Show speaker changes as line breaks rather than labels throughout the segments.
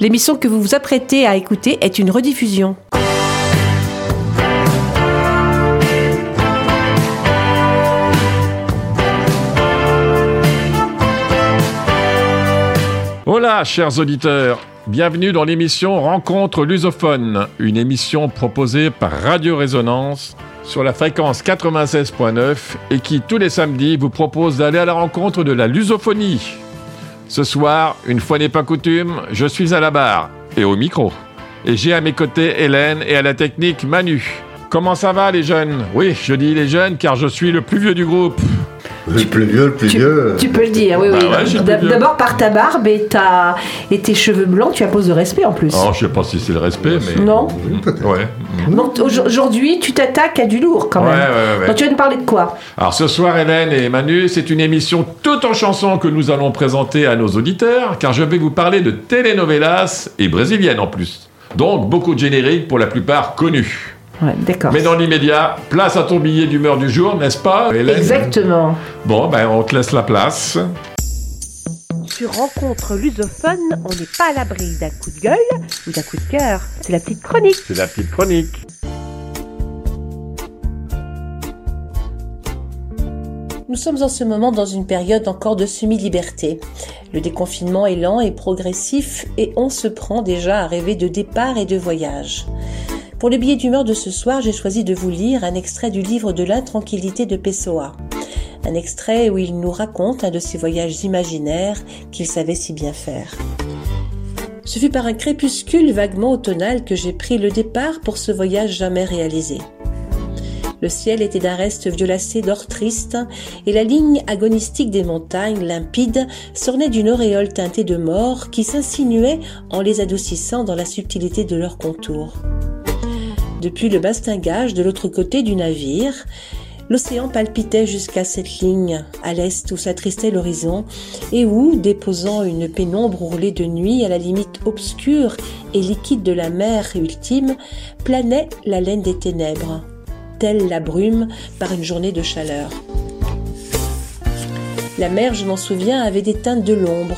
L'émission que vous vous apprêtez à écouter est une rediffusion.
Hola, chers auditeurs. Bienvenue dans l'émission Rencontre lusophone, une émission proposée par Radio Résonance sur la fréquence 96.9 et qui, tous les samedis, vous propose d'aller à la rencontre de la lusophonie. Ce soir, une fois n'est pas coutume, je suis à la barre et au micro. Et j'ai à mes côtés Hélène et à la technique Manu. Comment ça va les jeunes? Oui, je dis les jeunes car je suis le plus vieux du groupe.
Le plus vieux, le plus
Tu,
vieux.
tu peux le dire, oui,
Bah
oui.
ouais, le.
D'abord par ta barbe et, ta... et tes cheveux blancs, tu imposes de respect en plus.
Oh, je sais pas si c'est le respect, mais.
Non
Ouais.
Donc aujourd'hui, tu t'attaques à du lourd quand même.
ouais, ouais, ouais.
Donc tu vas nous parler de quoi?
Alors ce soir, Hélène et Manu, c'est une émission toute en chansons que nous allons présenter à nos auditeurs, car je vais vous parler de telenovelas et brésiliennes en plus. Donc beaucoup de génériques pour la plupart connus.
Ouais, d'accord.
Mais dans l'immédiat, place à ton billet d'humeur du jour, n'est-ce pas, Hélène?
Exactement.
Bon, ben on te laisse la place.
Sur Rencontre lusophone, on n'est pas à l'abri d'un coup de gueule ou d'un coup de cœur. C'est la petite chronique.
C'est la petite chronique.
Nous sommes en ce moment dans une période encore de semi-liberté. Le déconfinement est lent et progressif et on se prend déjà à rêver de départ et de voyage. Pour le billet d'humeur de ce soir, j'ai choisi de vous lire un extrait du livre de l'intranquillité de Pessoa. Un extrait où il nous raconte un de ses voyages imaginaires qu'il savait si bien faire. Ce fut par un crépuscule vaguement automnal que j'ai pris le départ pour ce voyage jamais réalisé. Le ciel était d'un reste violacé d'or triste, et la ligne agonistique des montagnes limpides s'ornait d'une auréole teintée de mort qui s'insinuait en les adoucissant dans la subtilité de leurs contours. Depuis le bastingage de l'autre côté du navire, l'océan palpitait jusqu'à cette ligne, à l'est où s'attristait l'horizon, et où, déposant une pénombre roulée de nuit à la limite obscure et liquide de la mer ultime, planait la laine des ténèbres telle la brume par une journée de chaleur. La mer, je m'en souviens, avait des teintes de l'ombre,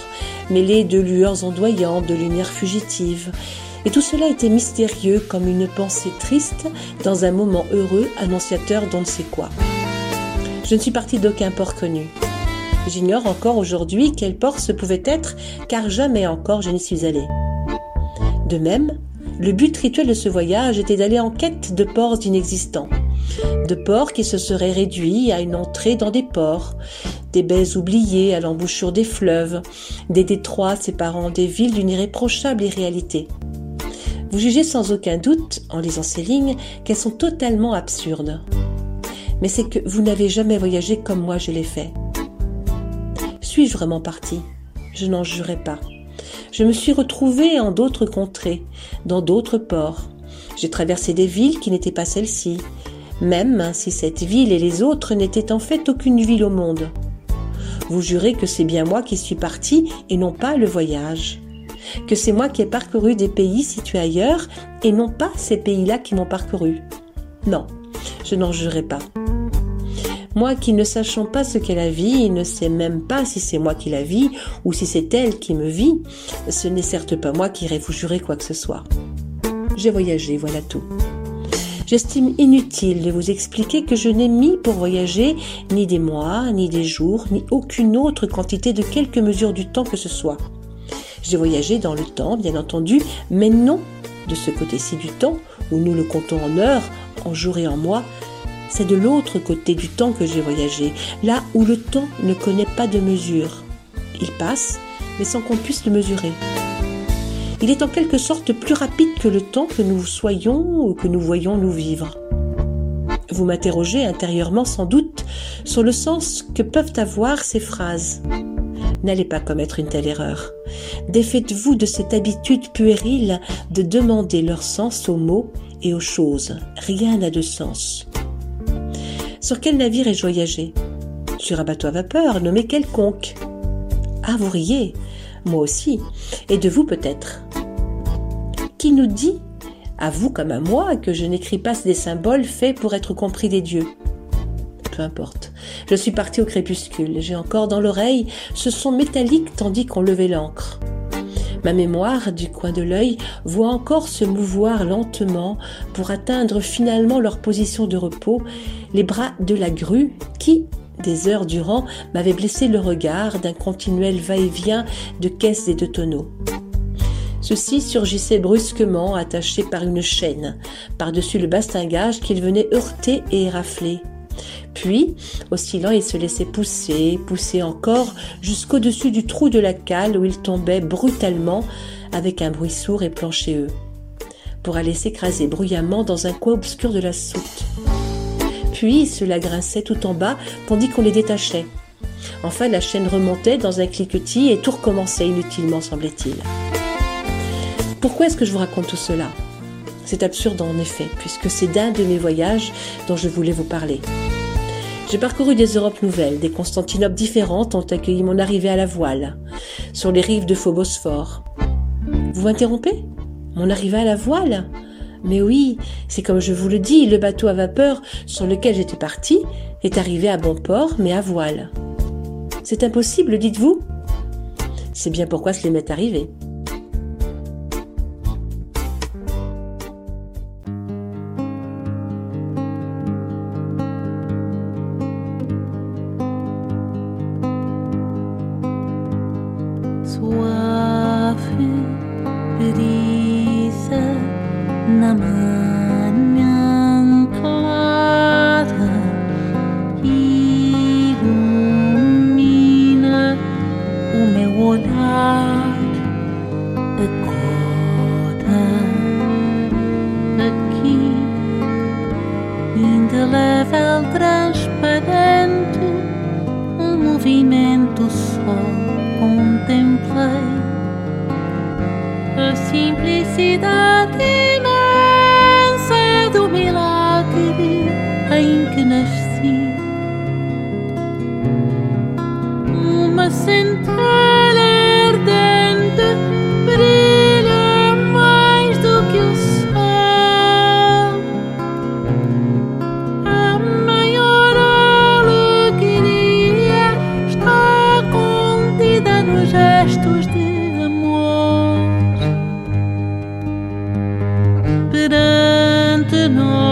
mêlées de lueurs ondoyantes, de lumières fugitives. Et tout cela était mystérieux comme une pensée triste dans un moment heureux annonciateur d'on ne sait quoi. Je ne suis partie d'aucun port connu. J'ignore encore aujourd'hui quel port ce pouvait être, car jamais encore je n'y suis allée. De même, le but rituel de ce voyage était d'aller en quête de ports inexistants, de ports qui se seraient réduits à une entrée dans des ports, des baies oubliées à l'embouchure des fleuves, des détroits séparant des villes d'une irréprochable irréalité. Vous jugez sans aucun doute, en lisant ces lignes, qu'elles sont totalement absurdes. Mais c'est que vous n'avez jamais voyagé comme moi je l'ai fait. Suis-je vraiment partie Je n'en jurais pas. Je me suis retrouvée en d'autres contrées, dans d'autres ports. J'ai traversé des villes qui n'étaient pas celles-ci, même si cette ville et les autres n'étaient en fait aucune ville au monde. Vous jurez que c'est bien moi qui suis partie et non pas le voyage. Que c'est moi qui ai parcouru des pays situés ailleurs et non pas ces pays-là qui m'ont parcouru. Non, je n'en jurerai pas. Moi qui ne sachant pas ce qu'est la vie et ne sais même pas si c'est moi qui la vis ou si c'est elle qui me vit, ce n'est certes pas moi qui irai vous jurer quoi que ce soit. J'ai voyagé, voilà tout. J'estime inutile de vous expliquer que je n'ai mis pour voyager ni des mois, ni des jours, ni aucune autre quantité de quelque mesure du temps que ce soit. J'ai voyagé dans le temps, bien entendu, mais non de ce côté-ci du temps, où nous le comptons en heures, en jours et en mois, c'est de l'autre côté du temps que j'ai voyagé, là où le temps ne connaît pas de mesure. Il passe, mais sans qu'on puisse le mesurer. Il est en quelque sorte plus rapide que le temps que nous soyons ou que nous voyons nous vivre. Vous m'interrogez intérieurement sans doute sur le sens que peuvent avoir ces phrases. N'allez pas commettre une telle erreur. Défaites-vous de cette habitude puérile de demander leur sens aux mots et aux choses. Rien n'a de sens. Sur quel navire ai-je voyagé? Sur un bateau à vapeur nommé quelconque. Ah, vous riez Moi aussi. Et de vous peut-être. Qui nous dit, à vous comme à moi, que je n'écris pas des symboles faits pour être compris des dieux? Peu importe. Je suis partie au crépuscule. J'ai encore dans l'oreille ce son métallique tandis qu'on levait l'ancre.
Ma mémoire, du coin de l'œil, voit encore se mouvoir lentement pour atteindre finalement leur position de repos, les bras de la grue qui, des heures durant, m'avait blessé le regard d'un continuel va-et-vient de caisses et de tonneaux. Ceux-ci surgissaient brusquement, attachés par une chaîne, par-dessus le bastingage qu'ils venaient heurter et érafler. Puis, oscillant, ils se laissaient pousser, pousser encore, jusqu'au-dessus du trou de la cale où ils tombaient brutalement, avec un bruit sourd et planchéeux, pour aller s'écraser bruyamment dans un coin obscur de la soute. Puis cela grinçait tout en bas, tandis qu'on les détachait. Enfin, la chaîne remontait dans un cliquetis et tout recommençait inutilement, semblait-il. Pourquoi est-ce que je vous raconte tout cela? C'est absurde en effet, puisque c'est d'un de mes voyages dont je voulais vous parler. J'ai parcouru des Europes nouvelles, des Constantinoples différentes ont accueilli mon arrivée à la voile, sur les rives de Phobosphore. Vous m'interrompez? Mon arrivée à la voile? Mais oui, c'est comme je vous le dis, le bateau à vapeur sur lequel j'étais parti est arrivé à bon port, mais à voile. C'est impossible, dites-vous? C'est bien pourquoi cela m'est arrivé. no.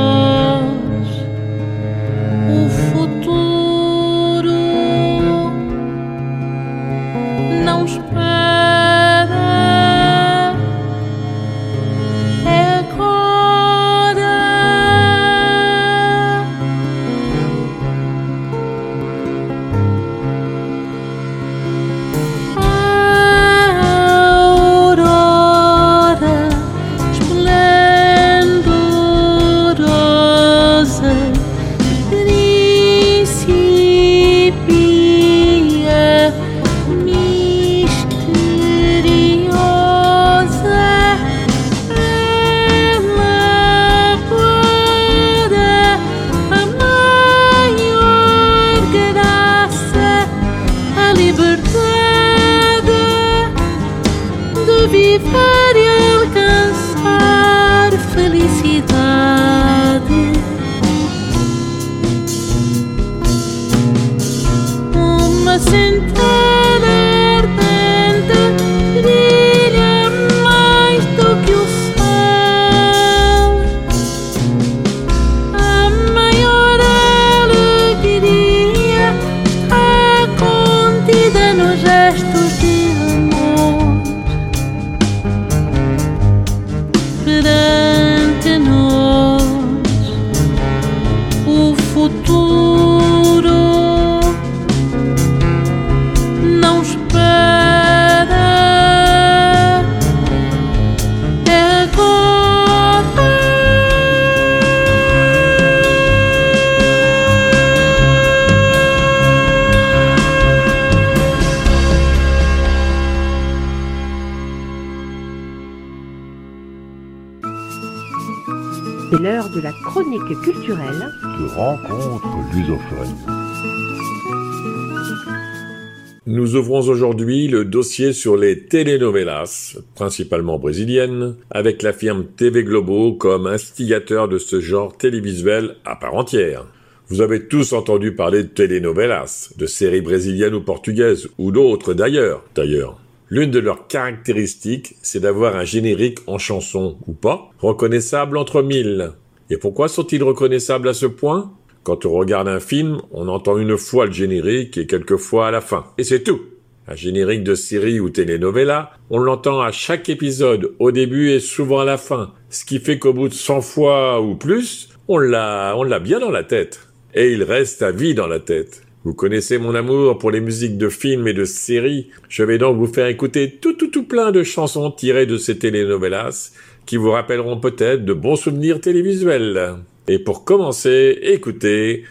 Nous ouvrons aujourd'hui le dossier sur les telenovelas, principalement brésiliennes, avec la firme TV Globo comme instigateur de ce genre télévisuel à part entière. Vous avez tous entendu parler de telenovelas, de séries brésiliennes ou portugaises, ou d'autres d'ailleurs, d'ailleurs. L'une de leurs caractéristiques, c'est d'avoir un générique en chanson, ou pas, reconnaissable entre mille. Et pourquoi sont-ils reconnaissables à ce point? Quand on regarde un film, on entend une fois le générique et quelquefois à la fin. Et c'est tout. Un générique de série ou telenovela, on l'entend à chaque épisode, au début et souvent à la fin. Ce qui fait qu'au bout de 100 fois ou plus, on l'a, on l'a bien dans la tête. Et il reste à vie dans la tête. Vous connaissez mon amour pour les musiques de films et de séries. Je vais donc vous faire écouter tout tout tout plein de chansons tirées de ces telenovelas qui vous rappelleront peut-être de bons souvenirs télévisuels. Et pour commencer, écoutez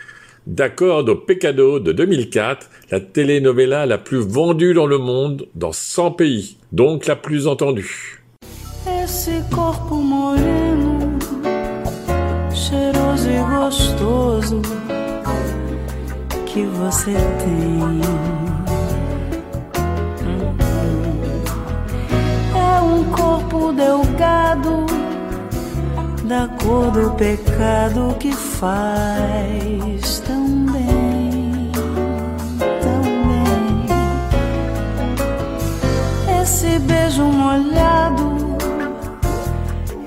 D'accord au Pecado de 2004, la telenovela la plus vendue dans le monde dans 100 pays, donc la plus entendue.
Que você tem. É um corpo delgado, da cor do pecado que faz tão bem, tão bem. Esse beijo molhado,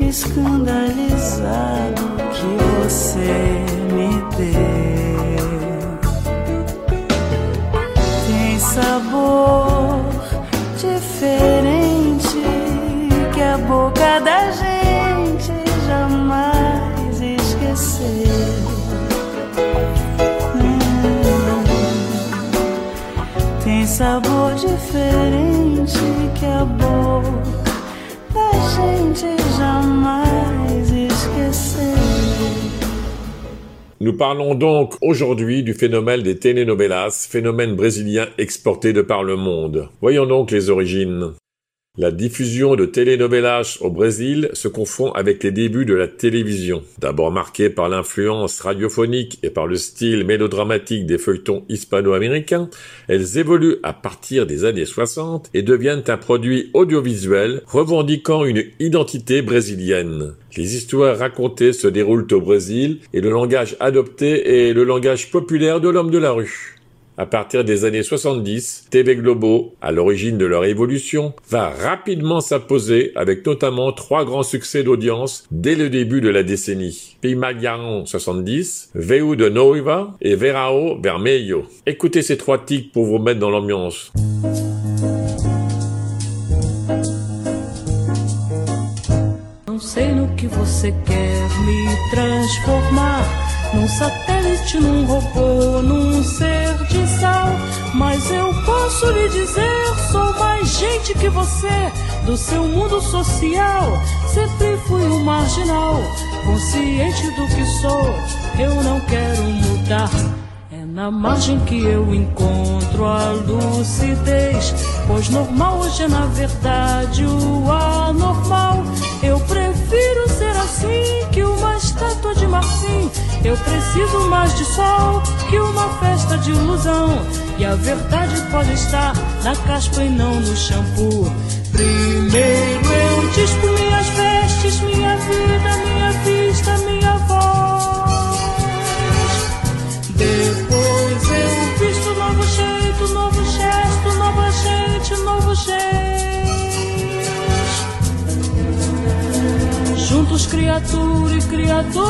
escandalizado que você
Nous parlons donc aujourd'hui du phénomène des telenovelas, phénomène brésilien exporté de par le monde. Voyons donc les origines. La diffusion de telenovelas au Brésil se confond avec les débuts de la télévision. D'abord marquée par l'influence radiophonique et par le style mélodramatique des feuilletons hispano-américains, elles évoluent à partir des années 60 et deviennent un produit audiovisuel revendiquant une identité brésilienne. Les histoires racontées se déroulent au Brésil et le langage adopté est le langage populaire de l'homme de la rue à partir des années 70, TV Globo, à l'origine de leur évolution, va rapidement s'imposer avec notamment trois grands succès d'audience dès le début de la décennie. Pimagnan 70, Veu de Noiva et Verao Vermelho. Écoutez ces trois tics pour vous mettre dans l'ambiance.
Mas eu posso lhe dizer, sou mais gente que você. Do seu mundo social, sempre fui um marginal. Consciente do que sou, eu não quero mudar. É na margem que eu encontro a lucidez. Pois normal hoje é na verdade o anormal. Eu prefiro ser assim que uma estátua de marfim. Eu preciso mais de sol que uma festa de ilusão. E a verdade pode estar na caspa e não no shampoo. Primeiro eu dispo minhas vestes, minha vida, minha vista, minha voz. Depois Juntos criatura e criador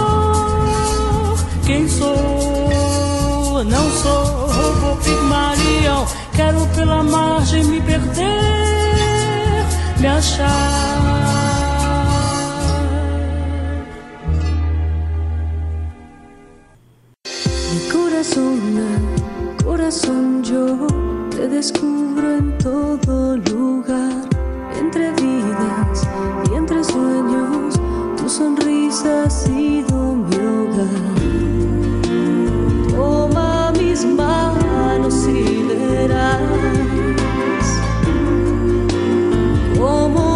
quem sou. Não sou robô pigmalião, quero pela margem me perder, me achar. Mi corazón, corazón, yo te descubro en todo lugar, entre vidas y entre sueños, sonrisa ha sido mi hogar. Toma mis manos y verás cómo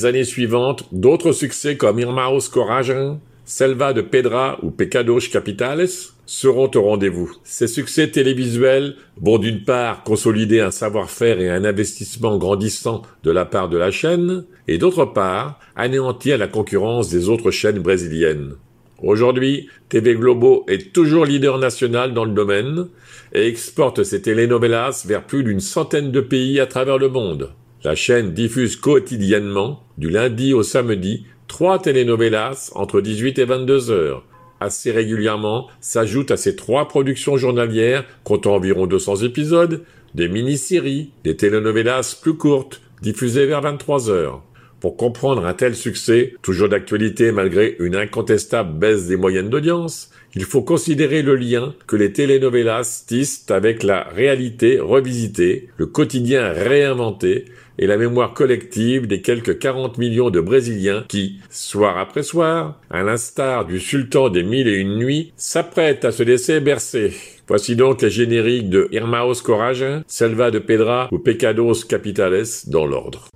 Les années suivantes, d'autres succès comme Irmãos Coragem, Selva de Pedra ou Pecados Capitales seront au rendez-vous. Ces succès télévisuels vont d'une part consolider un savoir-faire et un investissement grandissant de la part de la chaîne, et d'autre part anéantir la concurrence des autres chaînes brésiliennes. Aujourd'hui, TV Globo est toujours leader national dans le domaine et exporte ses telenovelas vers plus d'une centaine de pays à travers le monde. La chaîne diffuse quotidiennement, du lundi au samedi, trois telenovelas entre 18 et 22 heures. Assez régulièrement s'ajoutent à ces trois productions journalières, comptant environ 200 épisodes, des mini-séries, des telenovelas plus courtes, diffusées vers 23 heures. Pour comprendre un tel succès, toujours d'actualité malgré une incontestable baisse des moyennes d'audience, il faut considérer le lien que les telenovelas tissent avec la réalité revisitée, le quotidien réinventé et la mémoire collective des quelques 40 millions de Brésiliens qui, soir après soir, à l'instar du sultan des mille et une nuits, s'apprêtent à se laisser bercer. Voici donc les génériques de Irmãos Coragem, Selva de Pedra ou Pecados Capitales dans l'ordre.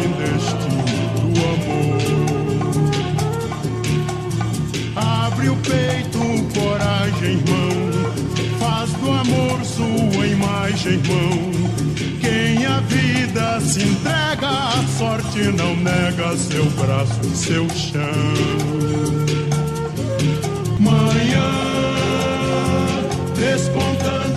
Destino do amor. Abre o peito, coragem, irmão. Faz do amor sua imagem, irmão. Quem a vida se entrega, a sorte não nega seu braço e seu chão. Manhã despontando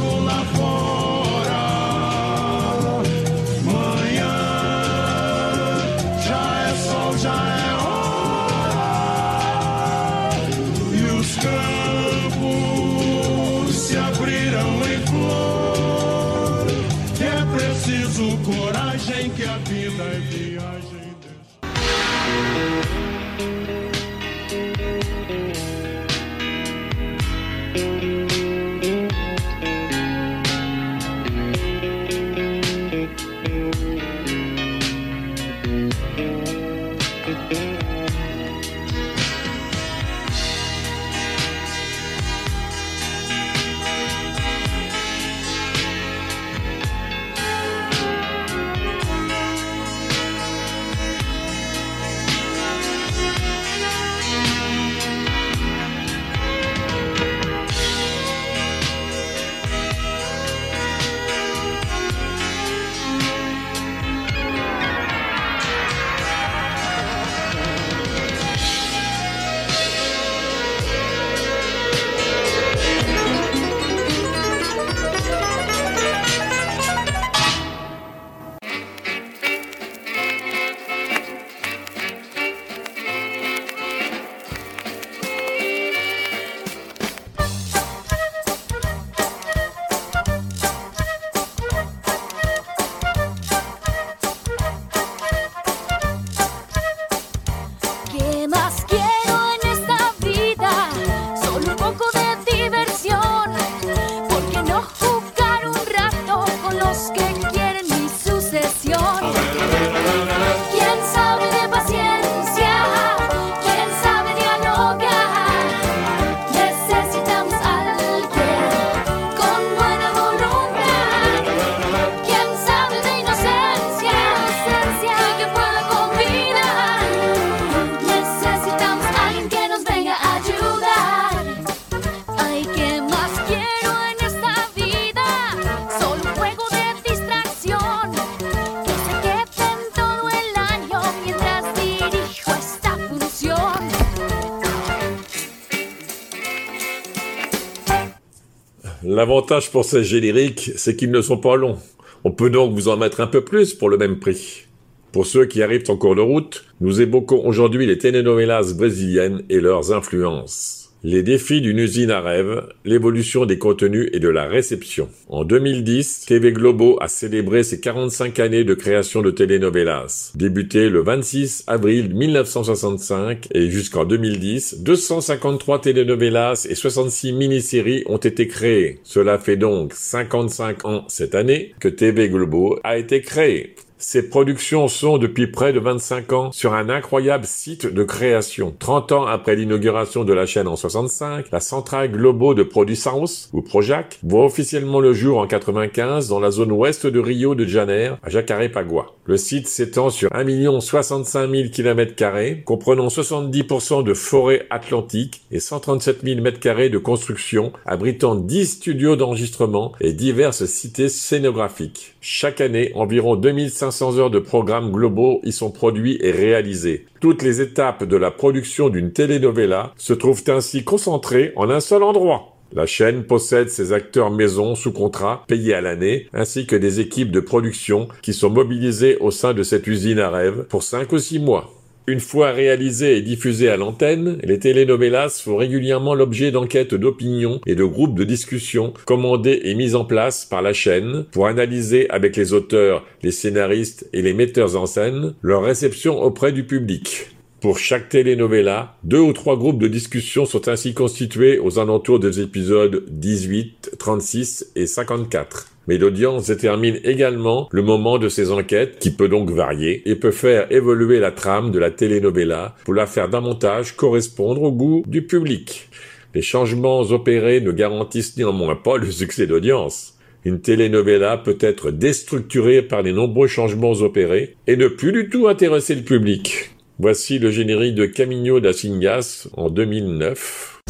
L'avantage pour ces génériques, c'est qu'ils ne sont pas longs. On peut donc vous en mettre un peu plus pour le même prix. Pour ceux qui arrivent en cours de route, nous évoquons aujourd'hui les telenovelas brésiliennes et leurs influences. Les défis d'une usine à rêve, l'évolution des contenus et de la réception. En 2010, TV Globo a célébré ses 45 années de création de telenovelas. Débuté le 26 avril 1965 et jusqu'en 2010, 253 telenovelas et 66 mini-séries ont été créées. Cela fait donc 55 ans cette année que TV Globo a été créé. Ces productions sont depuis près de 25 ans sur un incroyable site de création. 30 ans après l'inauguration de la chaîne en 65, la centrale Globo de Produçãos, ou Projac, voit officiellement le jour en 95 dans la zone ouest de Rio de Janeiro, à Jacarepaguá. Le site s'étend sur 1 65 000 km comprenant 70% de forêt atlantique et 137 000 m2 de construction, abritant 10 studios d'enregistrement et diverses cités scénographiques. Chaque année, environ 2500 500 heures de programmes globaux y sont produits et réalisés. Toutes les étapes de la production d'une telenovela se trouvent ainsi concentrées en un seul endroit. La chaîne possède ses acteurs maison sous contrat, payés à l'année, ainsi que des équipes de production qui sont mobilisées au sein de cette usine à rêve pour 5 ou 6 mois. Une fois réalisées et diffusées à l'antenne, les telenovelas font régulièrement l'objet d'enquêtes d'opinion et de groupes de discussion commandés et mis en place par la chaîne pour analyser avec les auteurs, les scénaristes et les metteurs en scène leur réception auprès du public. Pour chaque telenovela, deux ou trois groupes de discussion sont ainsi constitués aux alentours des épisodes 18, 36 et 54. Mais l'audience détermine également le moment de ces enquêtes, qui peut donc varier, et peut faire évoluer la trame de la telenovela pour la faire davantage correspondre au goût du public. Les changements opérés ne garantissent néanmoins pas le succès d'audience. Une telenovela peut être déstructurée par les nombreux changements opérés et ne plus du tout intéresser le public. Voici le générique de Camino da Singas en 2009.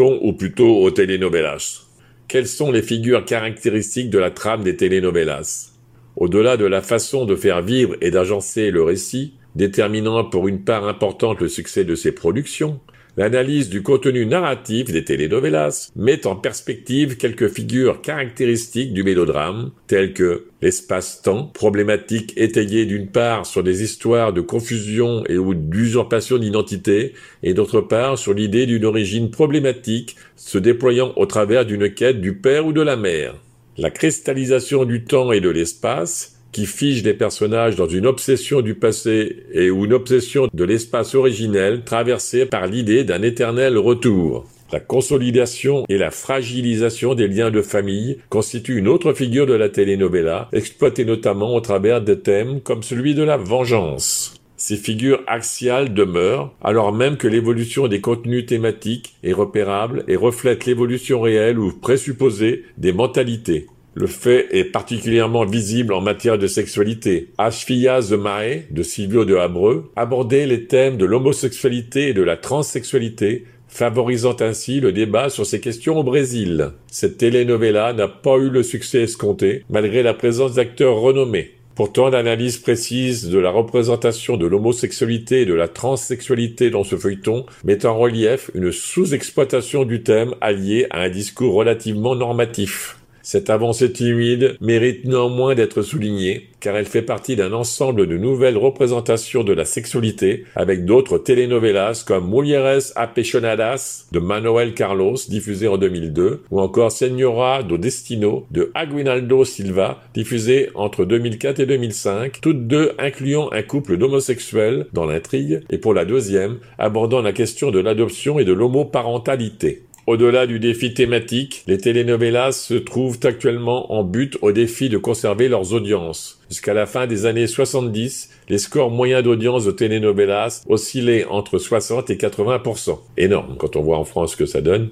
Ou plutôt aux telenovelas. Quelles sont les figures caractéristiques de la trame des telenovelas? Au-delà de la façon de faire vivre et d'agencer le récit, déterminant pour une part importante le succès de ces productions, L'analyse du contenu narratif des telenovelas met en perspective quelques figures caractéristiques du mélodrame, telles que l'espace-temps, problématique étayée d'une part sur des histoires de confusion et ou d'usurpation d'identité, et d'autre part sur l'idée d'une origine problématique se déployant au travers d'une quête du père ou de la mère. La cristallisation du temps et de l'espace, qui fige les personnages dans une obsession du passé et une obsession de l'espace originel traversée par l'idée d'un éternel retour. La consolidation et la fragilisation des liens de famille constituent une autre figure de la telenovela, exploitée notamment au travers de thèmes comme celui de la vengeance. Ces figures axiales demeurent, alors même que l'évolution des contenus thématiques est repérable et reflète l'évolution réelle ou présupposée des mentalités. Le fait est particulièrement visible en matière de sexualité. Ashfia de Silvio de Abreu, abordait les thèmes de l'homosexualité et de la transsexualité, favorisant ainsi le débat sur ces questions au Brésil. Cette telenovela n'a pas eu le succès escompté, malgré la présence d'acteurs renommés. Pourtant, l'analyse précise de la représentation de l'homosexualité et de la transsexualité dans ce feuilleton met en relief une sous-exploitation du thème allié à un discours relativement normatif. Cette avancée timide mérite néanmoins d'être soulignée, car elle fait partie d'un ensemble de nouvelles représentations de la sexualité, avec d'autres telenovelas comme Mulheres Apaixonadas de Manuel Carlos, diffusé en 2002, ou encore Senhora do Destino de Aguinaldo Silva, diffusé entre 2004 et 2005, toutes deux incluant un couple d'homosexuels dans l'intrigue, et pour la deuxième, abordant la question de l'adoption et de l'homoparentalité. Au-delà du défi thématique, les telenovelas se trouvent actuellement en but au défi de conserver leurs audiences. Jusqu'à la fin des années 70, les scores moyens d'audience de telenovelas oscillaient entre 60 et 80% Énorme quand on voit en France ce que ça donne.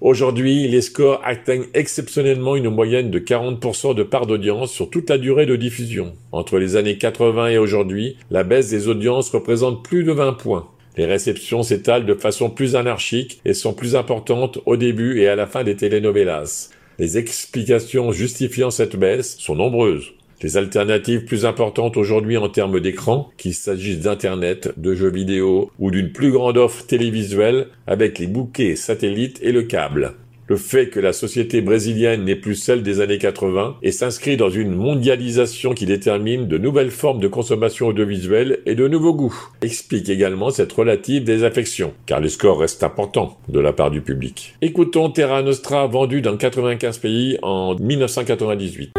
Aujourd'hui, les scores atteignent exceptionnellement une moyenne de 40% de part d'audience sur toute la durée de diffusion. Entre les années 80 et aujourd'hui, la baisse des audiences représente plus de 20 points. Les réceptions s'étalent de façon plus anarchique et sont plus importantes au début et à la fin des telenovelas. Les explications justifiant cette baisse sont nombreuses. Les alternatives plus importantes aujourd'hui en termes d'écran, qu'il s'agisse d'Internet, de jeux vidéo ou d'une plus grande offre télévisuelle avec les bouquets satellites et le câble le fait que la société brésilienne n'est plus celle des années 80 et s'inscrit dans une mondialisation qui détermine de nouvelles formes de consommation audiovisuelle et de nouveaux goûts, explique également cette relative désaffection, car les scores restent importants de la part du public. Écoutons Terra Nostra vendu dans 95 pays en 1998.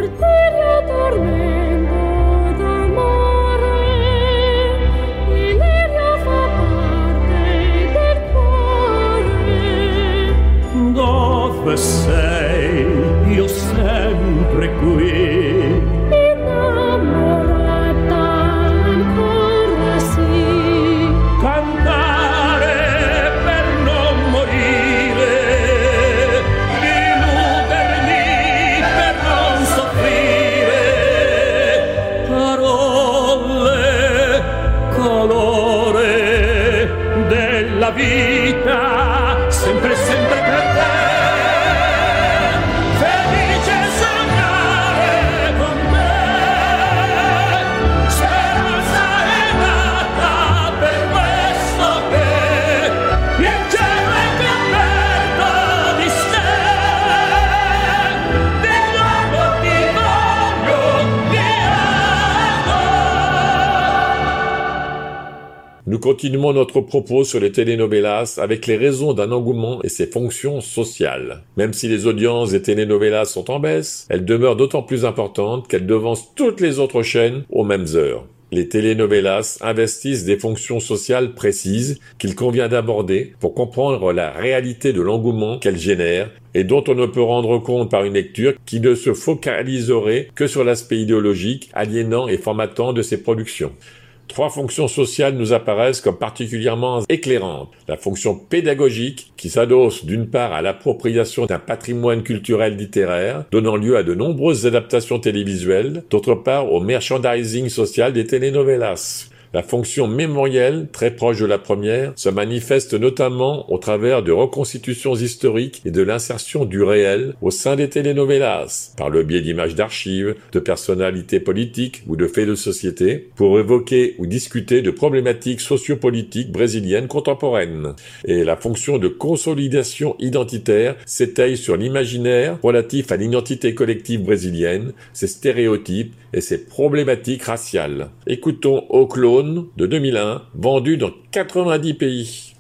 Dove sei, io sempre qui.
Continuons notre propos sur les telenovelas avec les raisons d'un engouement et ses fonctions sociales. Même si les audiences des telenovelas sont en baisse, elles demeurent d'autant plus importantes qu'elles devancent toutes les autres chaînes aux mêmes heures. Les telenovelas investissent des fonctions sociales précises qu'il convient d'aborder pour comprendre la réalité de l'engouement qu'elles génèrent et dont on ne peut rendre compte par une lecture qui ne se focaliserait que sur l'aspect idéologique, aliénant et formatant de ces productions. Trois fonctions sociales nous apparaissent comme particulièrement éclairantes. La fonction pédagogique, qui s'adosse d'une part à l'appropriation d'un patrimoine culturel littéraire, donnant lieu à de nombreuses adaptations télévisuelles, d'autre part au merchandising social des telenovelas. La fonction mémorielle, très proche de la première, se manifeste notamment au travers de reconstitutions historiques et de l'insertion du réel au sein des telenovelas, par le biais d'images d'archives, de personnalités politiques ou de faits de société, pour évoquer ou discuter de problématiques sociopolitiques brésiliennes contemporaines. Et la fonction de consolidation identitaire s'étaye sur l'imaginaire relatif à l'identité collective brésilienne, ses stéréotypes et ses problématiques raciales. Écoutons Au De 2001, vendu dans 90 pays.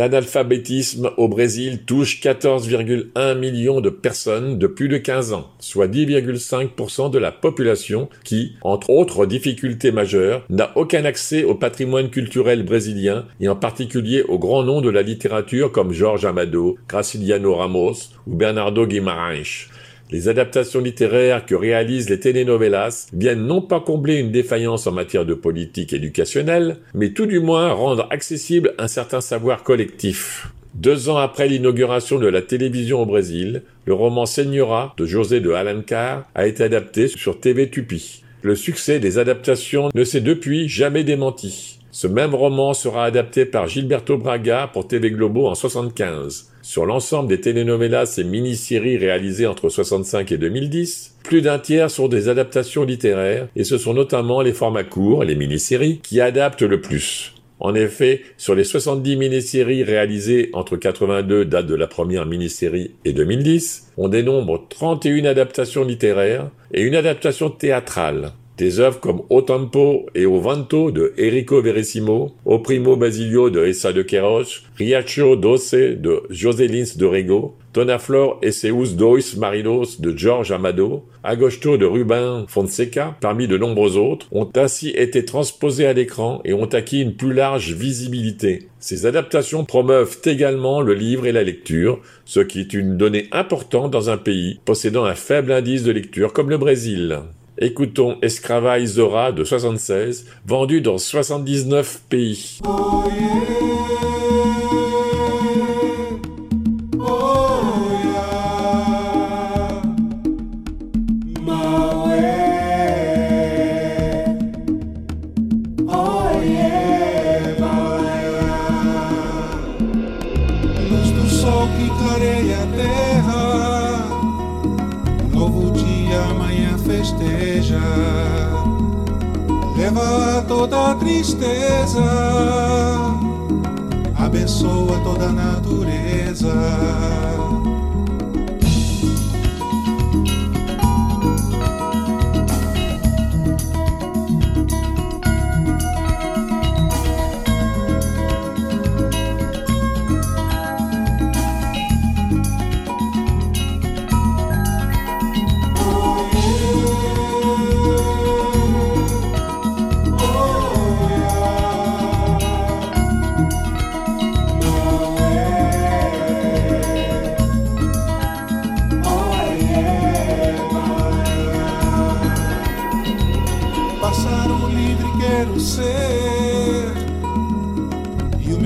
L'analphabétisme au Brésil touche 14,1 millions de personnes de plus de 15 ans, soit 10,5% de la population qui, entre autres difficultés majeures, n'a aucun accès au patrimoine culturel brésilien et en particulier aux grands noms de la littérature comme Jorge Amado, Graciliano Ramos ou Bernardo Guimarães. Les adaptations littéraires que réalisent les telenovelas viennent non pas combler une défaillance en matière de politique éducationnelle, mais tout du moins rendre accessible un certain savoir collectif. Deux ans après l'inauguration de la télévision au Brésil, le roman Senhora de José de Alencar a été adapté sur TV Tupi. Le succès des adaptations ne s'est depuis jamais démenti. Ce même roman sera adapté par Gilberto Braga pour TV Globo en 75. Sur l'ensemble des telenovelas et mini-séries réalisées entre 65 et 2010, plus d'un tiers sont des adaptations littéraires et ce sont notamment les formats courts, les mini-séries, qui adaptent le plus. En effet, sur les 70 mini-séries réalisées entre 82, date de la première mini-série, et 2010, on dénombre 31 adaptations littéraires et une adaptation théâtrale. Des œuvres comme O Tempo et O Vanto de Enrico Verissimo, O Primo Basilio de Essa de Queiroz, Riacho Doce de José Lins de Rego, Tonaflor et Seus Dois Marinos de George Amado, Agosto de Ruben Fonseca, parmi de nombreux autres, ont ainsi été transposés à l'écran et ont acquis une plus large visibilité. Ces adaptations promeuvent également le livre et la lecture, ce qui est une donnée importante dans un pays possédant un faible indice de lecture comme le Brésil. Écoutons Escrava Isora de 76, vendu dans 79 pays.
Tristeza. Abençoa toda a natureza.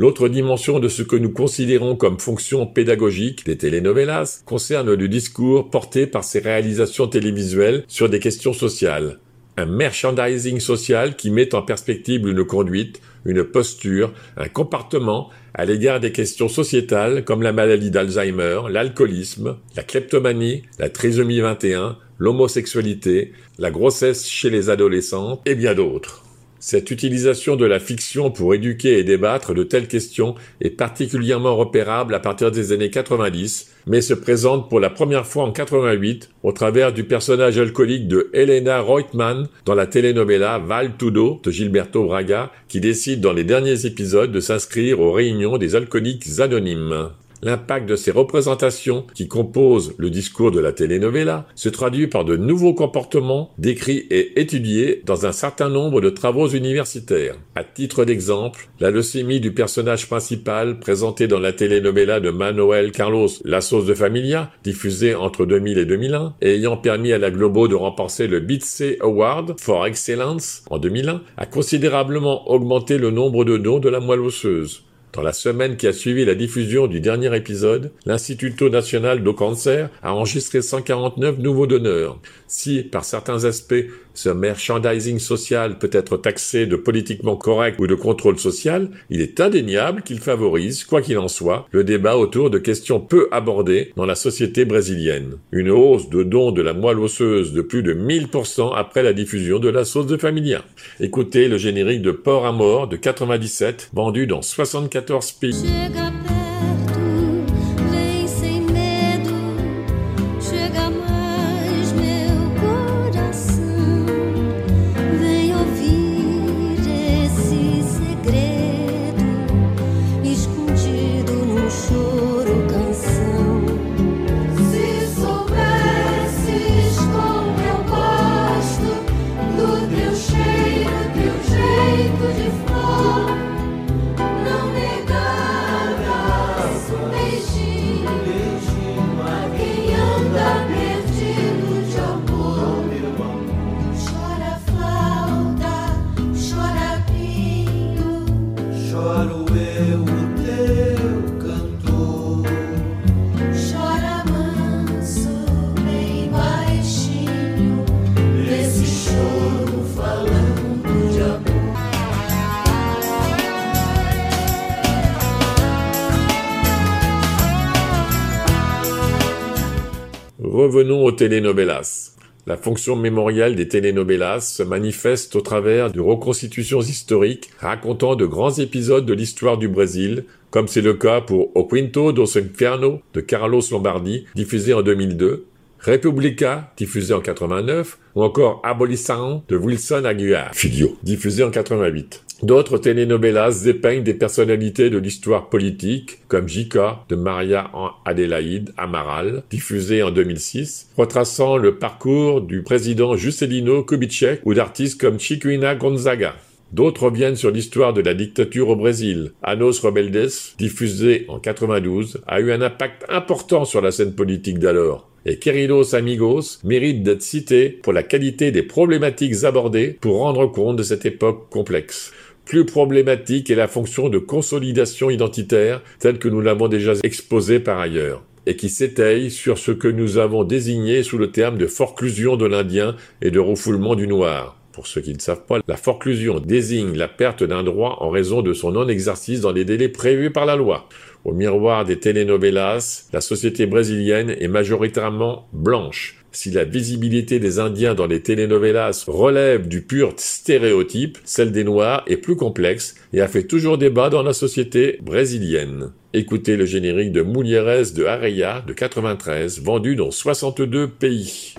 L'autre dimension de ce que nous considérons comme fonction pédagogique des telenovelas concerne le discours porté par ces réalisations télévisuelles sur des questions sociales. Un merchandising social qui met en perspective une conduite, une posture, un comportement à l'égard des questions sociétales comme la maladie d'Alzheimer, l'alcoolisme, la kleptomanie, la trisomie 21, l'homosexualité, la grossesse chez les adolescents et bien d'autres. Cette utilisation de la fiction pour éduquer et débattre de telles questions est particulièrement repérable à partir des années 90, mais se présente pour la première fois en 88 au travers du personnage alcoolique de Helena Reutemann dans la telenovela Val Tudo de Gilberto Braga, qui décide dans les derniers épisodes de s'inscrire aux réunions des alcooliques anonymes. L'impact de ces représentations qui composent le discours de la telenovela se traduit par de nouveaux comportements décrits et étudiés dans un certain nombre de travaux universitaires. À titre d'exemple, la leucémie du personnage principal présenté dans la telenovela de Manuel Carlos La sauce de Familia, diffusée entre 2000 et 2001, et ayant permis à la Globo de remporter le Bitse Award for Excellence en 2001, a considérablement augmenté le nombre de dons de la moelle osseuse. Dans la semaine qui a suivi la diffusion du dernier épisode, l'Instituto Nacional do Cancer a enregistré 149 nouveaux donneurs. Si, par certains aspects, ce merchandising social peut être taxé de politiquement correct ou de contrôle social, il est indéniable qu'il favorise, quoi qu'il en soit, le débat autour de questions peu abordées dans la société brésilienne. Une hausse de dons de la moelle osseuse de plus de 1000% après la diffusion de la sauce de familia. Écoutez le générique de Port à mort de 97, vendu dans 74 pays. La fonction mémorielle des telenovelas se manifeste au travers de reconstitutions historiques racontant de grands épisodes de l'histoire du Brésil, comme c'est le cas pour O Quinto dos Inferno de Carlos Lombardi, diffusé en 2002, República, diffusé en 89, ou encore Abolição de Wilson Aguiar, diffusé en 88. D'autres telenovelas dépeignent des personnalités de l'histoire politique, comme Jica de Maria Adelaide Amaral, diffusé en 2006, retraçant le parcours du président Juscelino Kubitschek ou d'artistes comme Chiquina Gonzaga. D'autres reviennent sur l'histoire de la dictature au Brésil. Anos Rebeldes, diffusé en 92, a eu un impact important sur la scène politique d'alors. Et Queridos Amigos mérite d'être cité pour la qualité des problématiques abordées pour rendre compte de cette époque complexe. Plus problématique est la fonction de consolidation identitaire telle que nous l'avons déjà exposée par ailleurs et qui s'étaye sur ce que nous avons désigné sous le terme de forclusion de l'Indien et de refoulement du Noir. Pour ceux qui ne savent pas, la forclusion désigne la perte d'un droit en raison de son non-exercice dans les délais prévus par la loi. Au miroir des telenovelas, la société brésilienne est majoritairement blanche. Si la visibilité des Indiens dans les telenovelas relève du pur stéréotype, celle des Noirs est plus complexe et a fait toujours débat dans la société brésilienne. Écoutez le générique de Mulheres de Areia de 93, vendu dans 62 pays.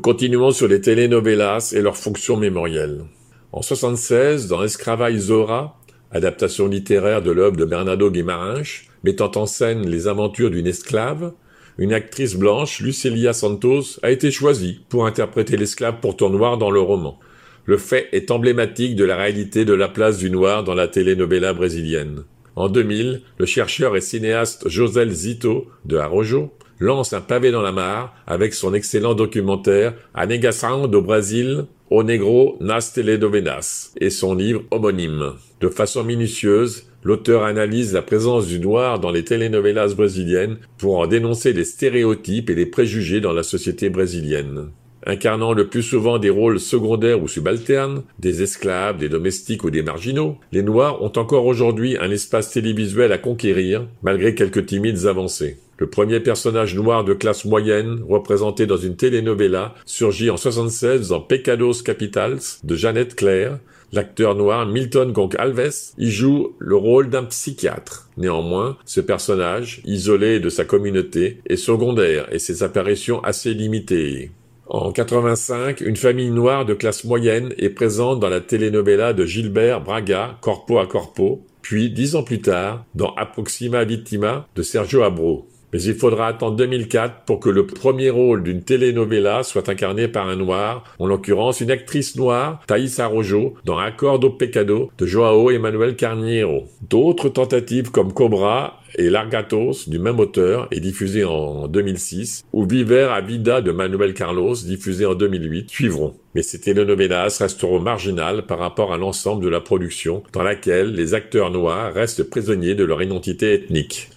Nous continuons sur les telenovelas et leurs fonctions mémorielles. En 76, dans Escravaille Zora, adaptation littéraire de l'œuvre de Bernardo Guimarães, mettant en scène les aventures d'une esclave, une actrice blanche, Lucelia Santos, a été choisie pour interpréter l'esclave pourtant noir dans le roman. Le fait est emblématique de la réalité de la place du noir dans la telenovela brésilienne. En 2000, le chercheur et cinéaste José Zito de Arrojo lance un pavé dans la mare avec son excellent documentaire A Negação do Brasil, O Negro nas Telenovelas et son livre homonyme. De façon minutieuse, l'auteur analyse la présence du noir dans les telenovelas brésiliennes pour en dénoncer les stéréotypes et les préjugés dans la société brésilienne. Incarnant le plus souvent des rôles secondaires ou subalternes, des esclaves, des domestiques ou des marginaux, les Noirs ont encore aujourd'hui un espace télévisuel à conquérir, malgré quelques timides avancées. Le premier personnage noir de classe moyenne, représenté dans une telenovela, surgit en 76 dans Pecados Capitals de Jeannette Claire. L'acteur noir Milton Gonçalves y joue le rôle d'un psychiatre. Néanmoins, ce personnage, isolé de sa communauté, est secondaire et ses apparitions assez limitées. En 85, une famille noire de classe moyenne est présente dans la telenovela de Gilbert Braga, Corpo a Corpo, puis dix ans plus tard, dans Approxima Vittima de Sergio Abro. Mais il faudra attendre 2004 pour que le premier rôle d'une telenovela soit incarné par un noir, en l'occurrence une actrice noire, Thaïs Arrojo, dans Accordo Pecado de Joao Emmanuel Carniero. D'autres tentatives comme Cobra et Largatos du même auteur et diffusé en 2006, ou Viver a Vida de Manuel Carlos diffusé en 2008 suivront. Mais ces telenovelas resteront marginales par rapport à l'ensemble de la production dans laquelle les acteurs noirs restent prisonniers de leur identité ethnique.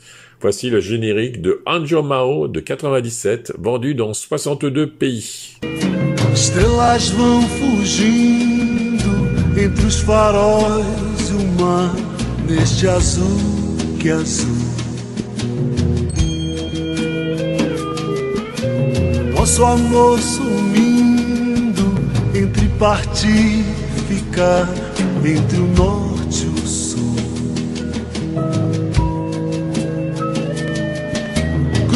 Voici le générique de Anjo Mao de 97, vendu dans 62 pays.
Estrelas vão fugindo entre os faróis o mar neste azul que azul. Nosso amor sumindo entre partir ficar entre o norte e o sul.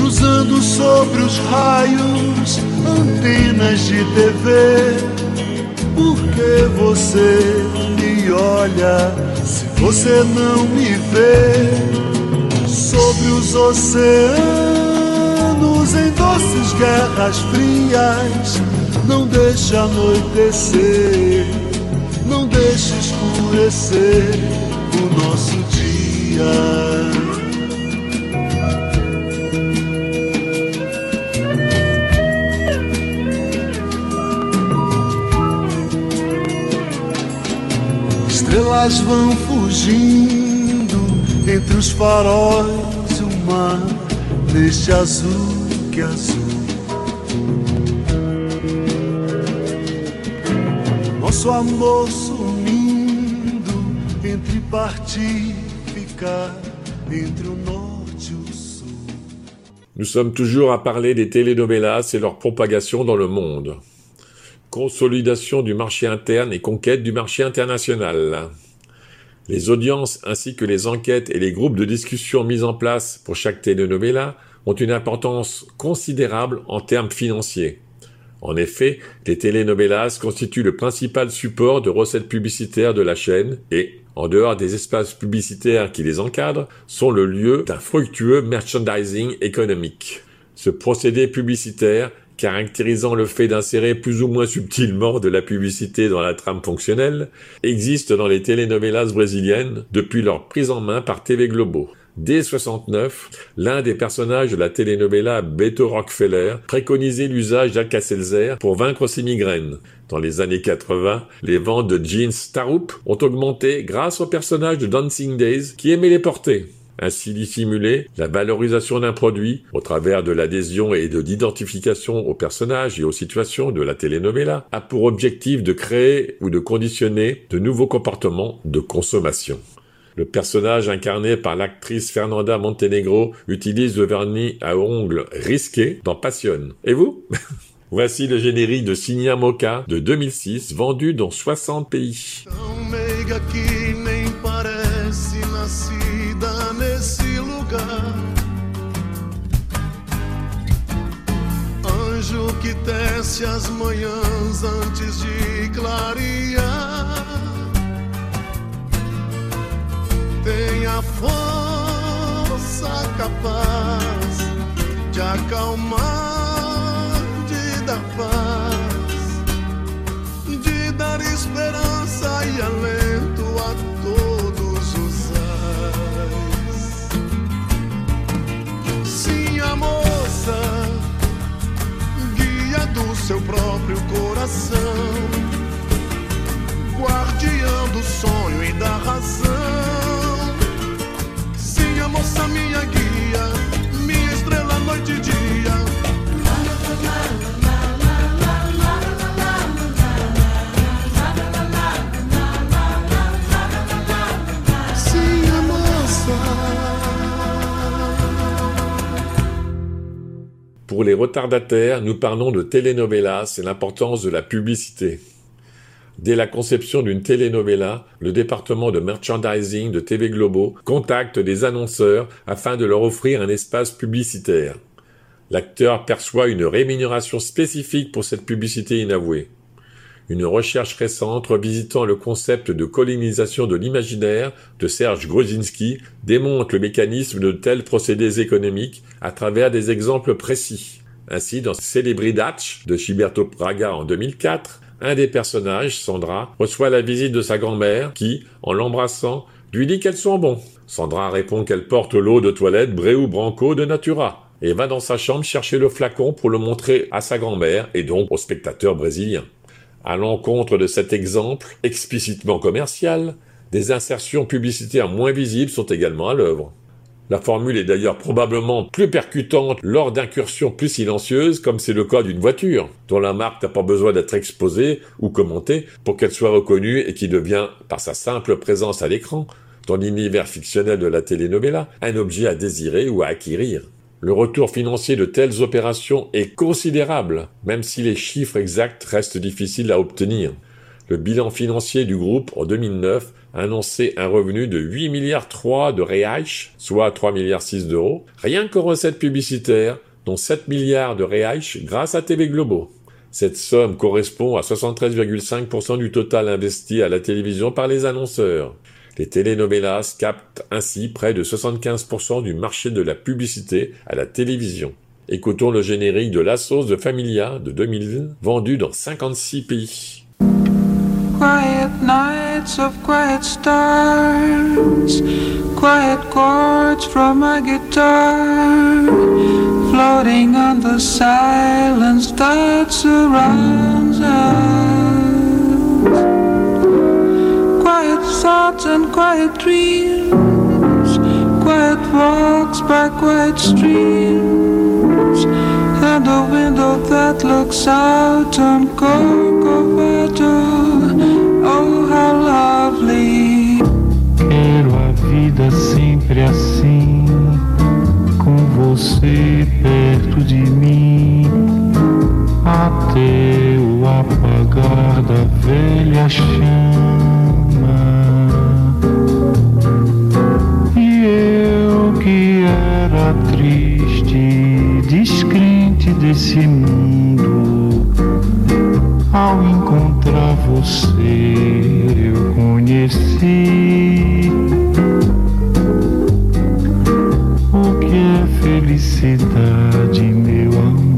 Cruzando sobre os raios, antenas de TV. Por que você me olha se você não me vê? Sobre os oceanos em doces guerras frias, não deixe anoitecer, não deixe escurecer o nosso dia. Estrelas vão fugindo entre os faróis e o mar, neste azul que é azul. Nosso amor sumindo entre partir e ficar, entre o norte e o sul.
Nous sommes toujours à parler des telenovelas et leur propagation dans le monde. Consolidation du marché interne et conquête du marché international. Les audiences ainsi que les enquêtes et les groupes de discussion mis en place pour chaque telenovela ont une importance considérable en termes financiers. En effet, les telenovelas constituent le principal support de recettes publicitaires de la chaîne et, en dehors des espaces publicitaires qui les encadrent, sont le lieu d'un fructueux merchandising économique. Ce procédé publicitaire caractérisant le fait d'insérer plus ou moins subtilement de la publicité dans la trame fonctionnelle, existe dans les telenovelas brésiliennes depuis leur prise en main par TV Globo. Dès 69, l'un des personnages de la telenovela Beto Rockefeller préconisait l'usage d'Alka-Seltzer pour vaincre ses migraines. Dans les années 80, les ventes de jeans Staroup ont augmenté grâce au personnage de Dancing Days qui aimait les porter. Ainsi dissimulé, la valorisation d'un produit, au travers de l'adhésion et de l'identification aux personnages et aux situations de la telenovela, a pour objectif de créer ou de conditionner de nouveaux comportements de consommation. Le personnage incarné par l'actrice Fernanda Montenegro utilise le vernis à ongles risqué dans Passion. Et vous? Voici le générique de Signa Mocha de 2006, vendu dans 60 pays.
Anjo que desce as manhãs antes de clarear. Tem a força capaz de acalmar, de dar paz de dar esperança e alento seu próprio coração, guardiã do sonho e da razão. Sim, a moça, minha
Pour les retardataires, nous parlons de telenovelas et l'importance de la publicité. Dès la conception d'une telenovela, le département de merchandising de TV Globo contacte des annonceurs afin de leur offrir un espace publicitaire. L'acteur perçoit une rémunération spécifique pour cette publicité inavouée. Une recherche récente revisitant le concept de colonisation de l'imaginaire de Serge Grozinski démontre le mécanisme de tels procédés économiques à travers des exemples précis. Ainsi, dans Celebridach de Gilberto Praga en 2004, un des personnages, Sandra, reçoit la visite de sa grand-mère qui, en l'embrassant, lui dit qu'elles sont bons. Sandra répond qu'elle porte l'eau de toilette Breu Branco de Natura et va dans sa chambre chercher le flacon pour le montrer à sa grand-mère et donc aux spectateurs brésiliens. À l'encontre de cet exemple explicitement commercial, des insertions publicitaires moins visibles sont également à l'œuvre. La formule est d'ailleurs probablement plus percutante lors d'incursions plus silencieuses, comme c'est le cas d'une voiture, dont la marque n'a pas besoin d'être exposée ou commentée pour qu'elle soit reconnue et qui devient, par sa simple présence à l'écran, dans l'univers fictionnel de la telenovela, un objet à désirer ou à acquérir. Le retour financier de telles opérations est considérable, même si les chiffres exacts restent difficiles à obtenir. Le bilan financier du groupe en 2009 annonçait un revenu de 8 milliards 3 de reais, soit 3 milliards 6 d'euros, rien qu'aux recettes publicitaires, dont 7 milliards de reais grâce à TV Globo. Cette somme correspond à 73,5% du total investi à la télévision par les annonceurs. Les telenovelas captent ainsi près de 75% du marché de la publicité à la télévision. Écoutons le générique de La Sauce de Familia de 2000, vendu dans 56 pays.
Quiet nights of quiet stars, quiet chords from my guitar, floating on the silence that surrounds us. Thoughts and quiet dreams, quiet walks by quiet streams, and a window that looks out on Corcovado. Oh, how lovely!
Quero a vida sempre assim, com você perto de mim, até o apagar da velha chama. Triste, descrente desse mundo, ao encontrar você eu conheci o que é felicidade, meu amor.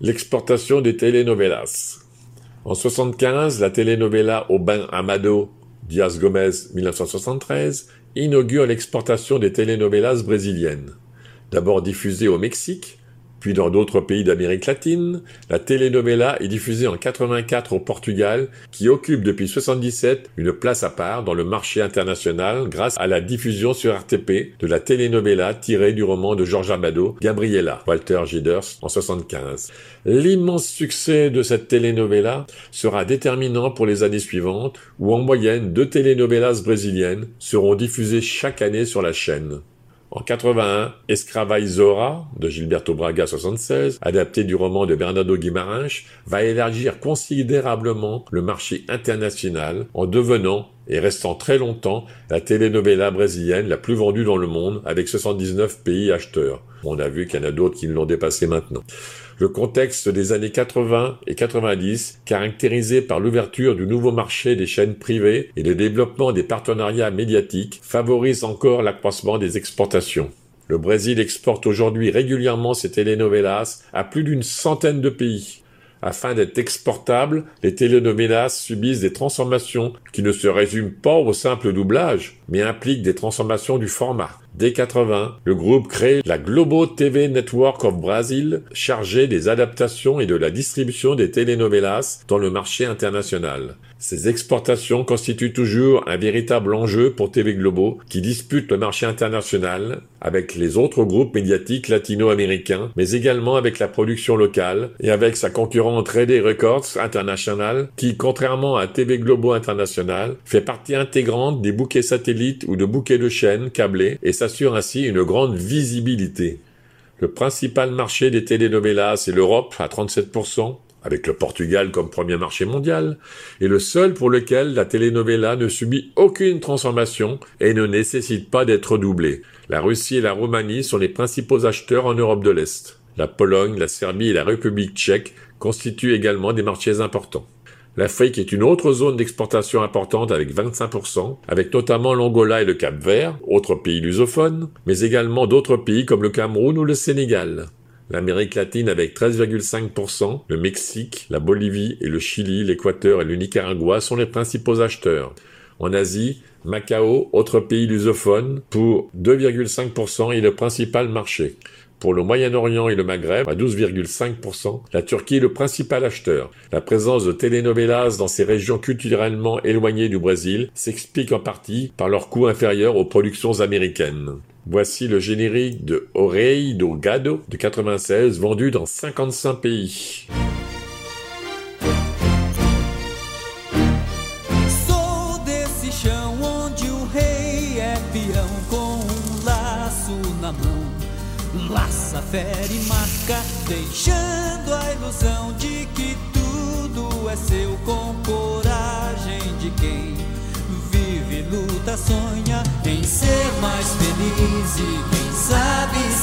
L'exportation des telenovelas. En 75, la telenovela Aubin Amado Diaz Gomez 1973 inaugure l'exportation des telenovelas brésiliennes. D'abord diffusée au Mexique, puis dans d'autres pays d'Amérique latine, la telenovela est diffusée en 84 au Portugal, qui occupe depuis 77 une place à part dans le marché international grâce à la diffusion sur RTP de la telenovela tirée du roman de Georges Amado, Gabriela, Walter Giders, en 75. L'immense succès de cette telenovela sera déterminant pour les années suivantes, où en moyenne deux telenovelas brésiliennes seront diffusées chaque année sur la chaîne. En 81, Escravaizora, de Gilberto Braga 76, adapté du roman de Bernardo Guimarães, va élargir considérablement le marché international en devenant et restant très longtemps la telenovela brésilienne la plus vendue dans le monde avec 79 pays acheteurs. On a vu qu'il y en a d'autres qui l'ont dépassé maintenant. Le contexte des années 80 et 90, caractérisé par l'ouverture du nouveau marché des chaînes privées et le développement des partenariats médiatiques, favorise encore l'accroissement des exportations. Le Brésil exporte aujourd'hui régulièrement ses telenovelas à plus d'une centaine de pays. Afin d'être exportables, les telenovelas subissent des transformations qui ne se résument pas au simple doublage, mais impliquent des transformations du format. Dès 80, le groupe crée la Globo TV Network of Brazil, chargée des adaptations et de la distribution des telenovelas dans le marché international. Ces exportations constituent toujours un véritable enjeu pour TV Globo, qui dispute le marché international avec les autres groupes médiatiques latino-américains, mais également avec la production locale et avec sa concurrente Rede Records International, qui, contrairement à TV Globo International, fait partie intégrante des bouquets satellites ou de bouquets de chaînes câblés et s'assure ainsi une grande visibilité. Le principal marché des telenovelas est l'Europe à 37%, avec le Portugal comme premier marché mondial, et le seul pour lequel la telenovela ne subit aucune transformation et ne nécessite pas d'être doublée. La Russie et la Roumanie sont les principaux acheteurs en Europe de l'Est. La Pologne, la Serbie et la République tchèque constituent également des marchés importants. L'Afrique est une autre zone d'exportation importante avec 25%, avec notamment l'Angola et le Cap-Vert, autres pays lusophones, mais également d'autres pays comme le Cameroun ou le Sénégal. L'Amérique latine avec 13,5%, le Mexique, la Bolivie et le Chili, l'Équateur et le Nicaragua sont les principaux acheteurs. En Asie, Macao, autre pays lusophone, pour 2,5% est le principal marché. Pour le Moyen-Orient et le Maghreb, à 12,5%, la Turquie est le principal acheteur. La présence de telenovelas dans ces régions culturellement éloignées du Brésil s'explique en partie par leur coût inférieur aux productions américaines. Voici le générique de Orei do Gado de 96 vendu dans 55 pays.
Fere marca, deixando a ilusão de que tudo é seu com coragem de quem vive, luta, sonha em ser mais feliz e quem sabe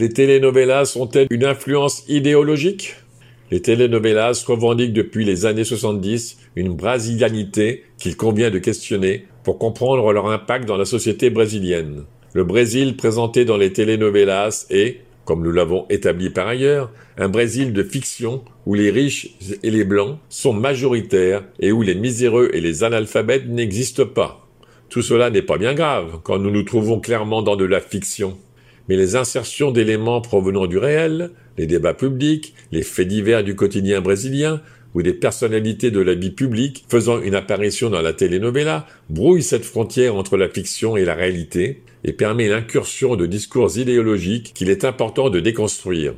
Les telenovelas sont-elles une influence idéologique? Les telenovelas revendiquent depuis les années 70 une brasilianité qu'il convient de questionner pour comprendre leur impact dans la société brésilienne. Le Brésil présenté dans les telenovelas est, comme nous l'avons établi par ailleurs, un Brésil de fiction où les riches et les blancs sont majoritaires et où les miséreux et les analphabètes n'existent pas. Tout cela n'est pas bien grave quand nous nous trouvons clairement dans de la fiction mais les insertions d'éléments provenant du réel, les débats publics, les faits divers du quotidien brésilien, ou des personnalités de la vie publique faisant une apparition dans la telenovela brouillent cette frontière entre la fiction et la réalité et permet l'incursion de discours idéologiques qu'il est important de déconstruire.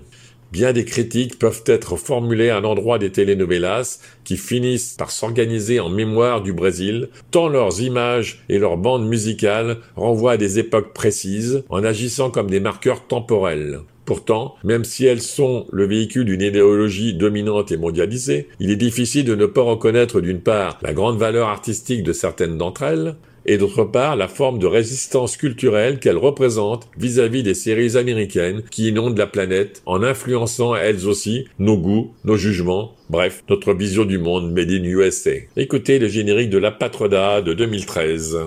Bien des critiques peuvent être formulées à l'endroit des telenovelas qui finissent par s'organiser en mémoire du Brésil, tant leurs images et leurs bandes musicales renvoient à des époques précises en agissant comme des marqueurs temporels. Pourtant, même si elles sont le véhicule d'une idéologie dominante et mondialisée, il est difficile de ne pas reconnaître d'une part la grande valeur artistique de certaines d'entre elles, et d'autre part la forme de résistance culturelle qu'elles représentent vis-à-vis des séries américaines qui inondent la planète en influençant elles aussi nos goûts, nos jugements, bref, notre vision du monde made in USA. Écoutez le générique de La Patroda de 2013.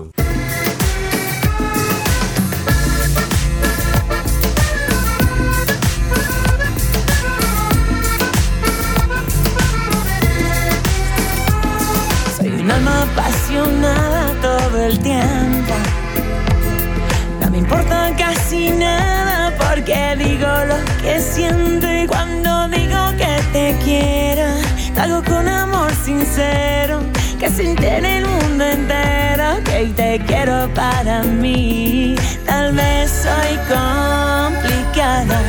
Siento y cuando digo que te quiero, lo hago con amor sincero. Que siente en el mundo entero que te quiero para mí. Tal vez soy complicada,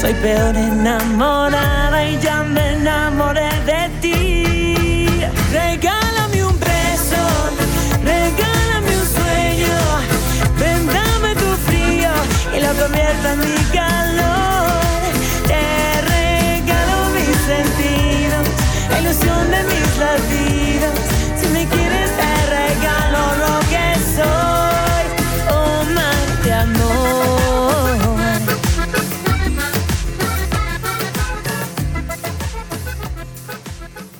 soy peor enamorada y ya me enamoré de ti. Regálame un beso, regálame un sueño, ven dame tu frío y lo convierta en mi calor.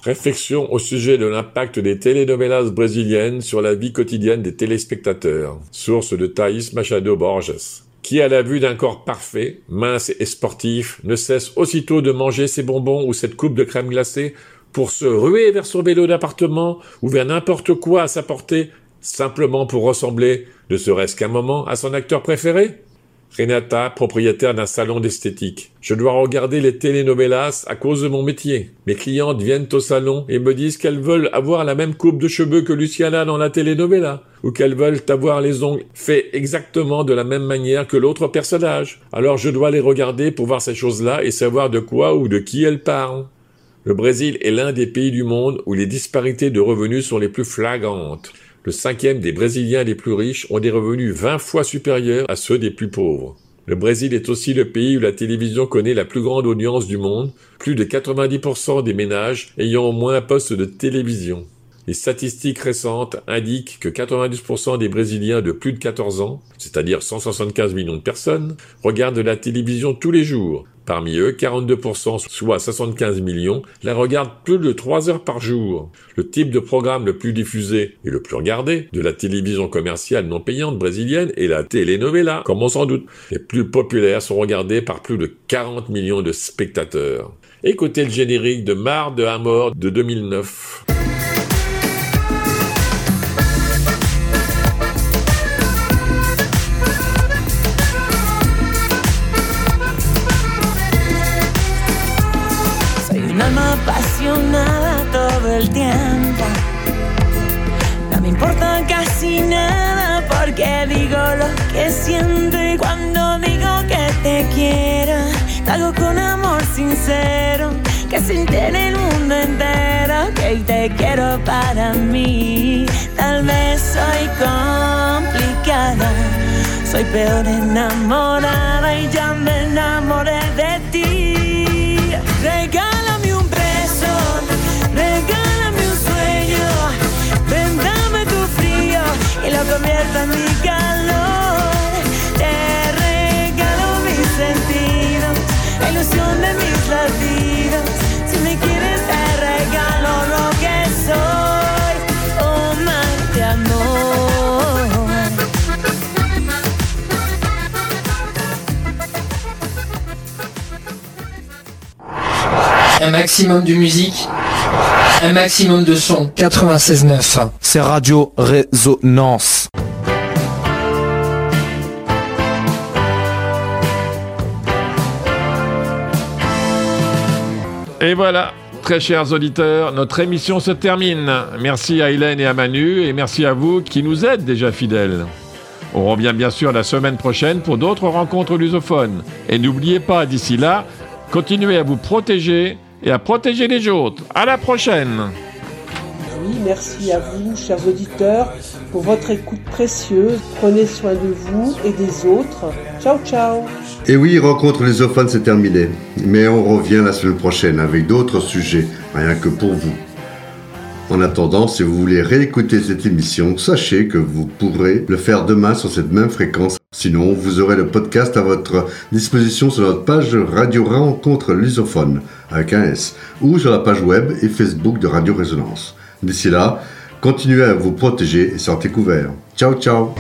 Réflexion au sujet de l'impact des telenovelas brésiliennes sur la vie quotidienne des téléspectateurs. Source de Thaís Machado Borges. Qui, à la vue d'un corps parfait, mince et sportif, ne cesse aussitôt de manger ses bonbons ou cette coupe de crème glacée pour se ruer vers son vélo d'appartement ou vers n'importe quoi à sa portée, simplement pour ressembler, ne serait-ce qu'un moment, à son acteur préféré? Renata, propriétaire d'un salon d'esthétique. Je dois regarder les telenovelas à cause de mon métier. Mes clientes viennent au salon et me disent qu'elles veulent avoir la même coupe de cheveux que Luciana dans la telenovela, ou qu'elles veulent avoir les ongles faits exactement de la même manière que l'autre personnage. Alors je dois les regarder pour voir ces choses-là et savoir de quoi ou de qui elles parlent. Le Brésil est l'un des pays du monde où les disparités de revenus sont les plus flagrantes. Le cinquième des Brésiliens les plus riches ont des revenus 20 fois supérieurs à ceux des plus pauvres. Le Brésil est aussi le pays où la télévision connaît la plus grande audience du monde, plus de 90% des ménages ayant au moins un poste de télévision. Les statistiques récentes indiquent que 90% des Brésiliens de plus de 14 ans, c'est-à-dire 175 millions de personnes, regardent la télévision tous les jours. Parmi eux, 42%, soit 75 millions, la regardent plus de 3 heures par jour. Le type de programme le plus diffusé et le plus regardé de la télévision commerciale non payante brésilienne est la telenovela, comme on s'en doute. Les plus populaires sont regardés par plus de 40 millions de spectateurs. Écoutez le générique de Mar de Amor de 2009.
Un alma apasionada todo el tiempo. No me importa casi nada porque digo lo que siento y cuando digo que te quiero, lo hago con amor sincero. Que siente en el mundo entero que te quiero para mí. Tal vez soy complicada, soy peor enamorada y ya me enamoré de ti. Convierta en mi calor. Te regalo mis sentidos, la ilusión de mis latidos. Si me quieres te regalo lo que soy, oh mar de amor.
Un maximum de musique, un maximum de son. 96.9.
C'est Radio Résonance.
Et voilà, très chers auditeurs, notre émission se termine. Merci à Hélène et à Manu, et merci à vous qui nous êtes déjà fidèles. On revient bien sûr la semaine prochaine pour d'autres rencontres lusophones. Et n'oubliez pas, d'ici là, continuez à vous protéger et à protéger les autres. À la prochaine
Oui, merci à vous, chers auditeurs, pour votre écoute précieuse. Prenez soin de vous et des autres. Ciao, ciao
Et oui, Rencontre lusophones, c'est terminé. Mais on revient la semaine prochaine avec d'autres sujets, rien que pour vous. En attendant, si vous voulez réécouter cette émission, sachez que vous pourrez le faire demain sur cette même fréquence. Sinon, vous aurez le podcast à votre disposition sur notre page Radio Rencontre Lusophone, avec un S, ou sur la page web et Facebook de Radio Résonance. D'ici là, continuez à vous protéger et sortez couverts. Ciao, ciao